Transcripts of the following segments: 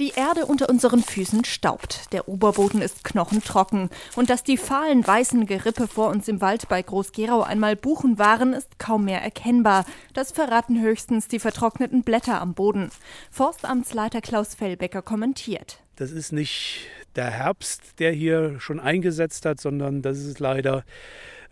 Die Erde unter unseren Füßen staubt, der Oberboden ist knochentrocken und dass die fahlen weißen Gerippe vor uns im Wald bei Groß-Gerau einmal Buchen waren, ist kaum mehr erkennbar. Das verraten höchstens die vertrockneten Blätter am Boden. Forstamtsleiter Klaus Fellbecker kommentiert. Das ist nicht der Herbst, der hier schon eingesetzt hat, sondern das ist leider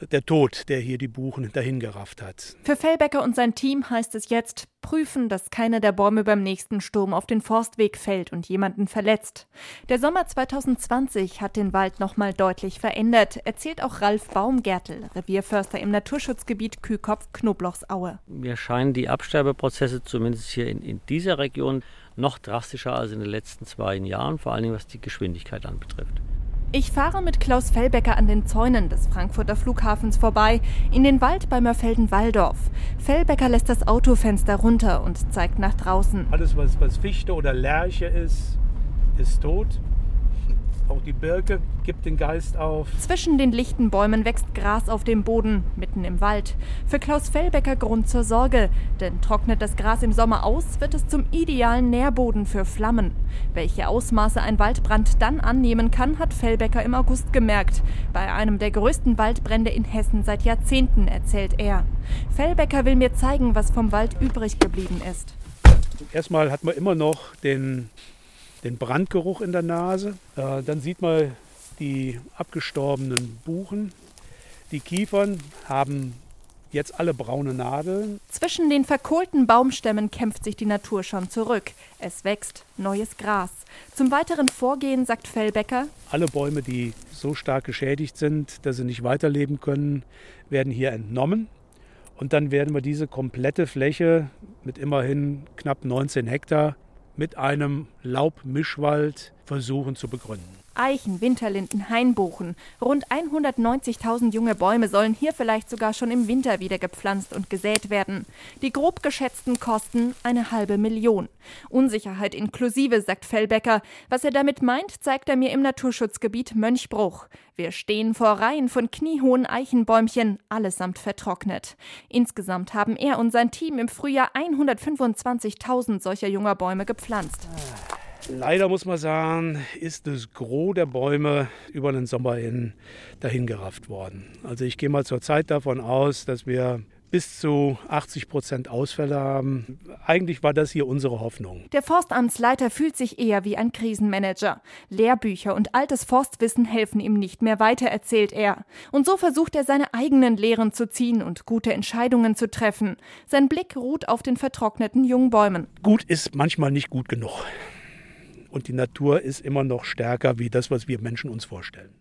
der Tod, der hier die Buchen dahingerafft hat. Für Fellbecker und sein Team heißt es jetzt prüfen, dass keiner der Bäume beim nächsten Sturm auf den Forstweg fällt und jemanden verletzt. Der Sommer 2020 hat den Wald nochmal deutlich verändert, erzählt auch Ralf Baumgärtel, Revierförster im Naturschutzgebiet Kühkopf-Knoblauchsaue. Mir scheinen die Absterbeprozesse zumindest hier in, in dieser Region noch drastischer als in den letzten zwei Jahren, vor allem was die Geschwindigkeit anbetrifft. Ich fahre mit Klaus Fellbecker an den Zäunen des Frankfurter Flughafens vorbei, in den Wald bei Mörfelden-Walldorf. Fellbecker lässt das Autofenster runter und zeigt nach draußen. Alles, was, was Fichte oder Lärche ist, ist tot. Auch die Birke gibt den Geist auf. Zwischen den lichten Bäumen wächst Gras auf dem Boden, mitten im Wald. Für Klaus Fellbecker Grund zur Sorge, denn trocknet das Gras im Sommer aus, wird es zum idealen Nährboden für Flammen. Welche Ausmaße ein Waldbrand dann annehmen kann, hat Fellbecker im August gemerkt. Bei einem der größten Waldbrände in Hessen seit Jahrzehnten, erzählt er. Fellbecker will mir zeigen, was vom Wald übrig geblieben ist. Erstmal hat man immer noch den den Brandgeruch in der Nase. Äh, dann sieht man die abgestorbenen Buchen. Die Kiefern haben jetzt alle braune Nadeln. Zwischen den verkohlten Baumstämmen kämpft sich die Natur schon zurück. Es wächst neues Gras. Zum weiteren Vorgehen sagt Fellbecker: Alle Bäume, die so stark geschädigt sind, dass sie nicht weiterleben können, werden hier entnommen. Und dann werden wir diese komplette Fläche mit immerhin knapp 19 Hektar mit einem Laubmischwald versuchen zu begründen. Eichen, Winterlinden, Hainbuchen. Rund 190.000 junge Bäume sollen hier vielleicht sogar schon im Winter wieder gepflanzt und gesät werden. Die grob geschätzten Kosten eine halbe Million. Unsicherheit inklusive, sagt Fellbecker. Was er damit meint, zeigt er mir im Naturschutzgebiet Mönchbruch. Wir stehen vor Reihen von kniehohen Eichenbäumchen, allesamt vertrocknet. Insgesamt haben er und sein Team im Frühjahr 125.000 solcher junger Bäume gepflanzt. Leider muss man sagen, ist das Gros der Bäume über den Sommer hin dahingerafft worden. Also ich gehe mal zur Zeit davon aus, dass wir bis zu 80 Prozent Ausfälle haben. Eigentlich war das hier unsere Hoffnung. Der Forstamtsleiter fühlt sich eher wie ein Krisenmanager. Lehrbücher und altes Forstwissen helfen ihm nicht mehr weiter, erzählt er. Und so versucht er seine eigenen Lehren zu ziehen und gute Entscheidungen zu treffen. Sein Blick ruht auf den vertrockneten jungen Bäumen. Gut ist manchmal nicht gut genug und die Natur ist immer noch stärker wie das, was wir Menschen uns vorstellen.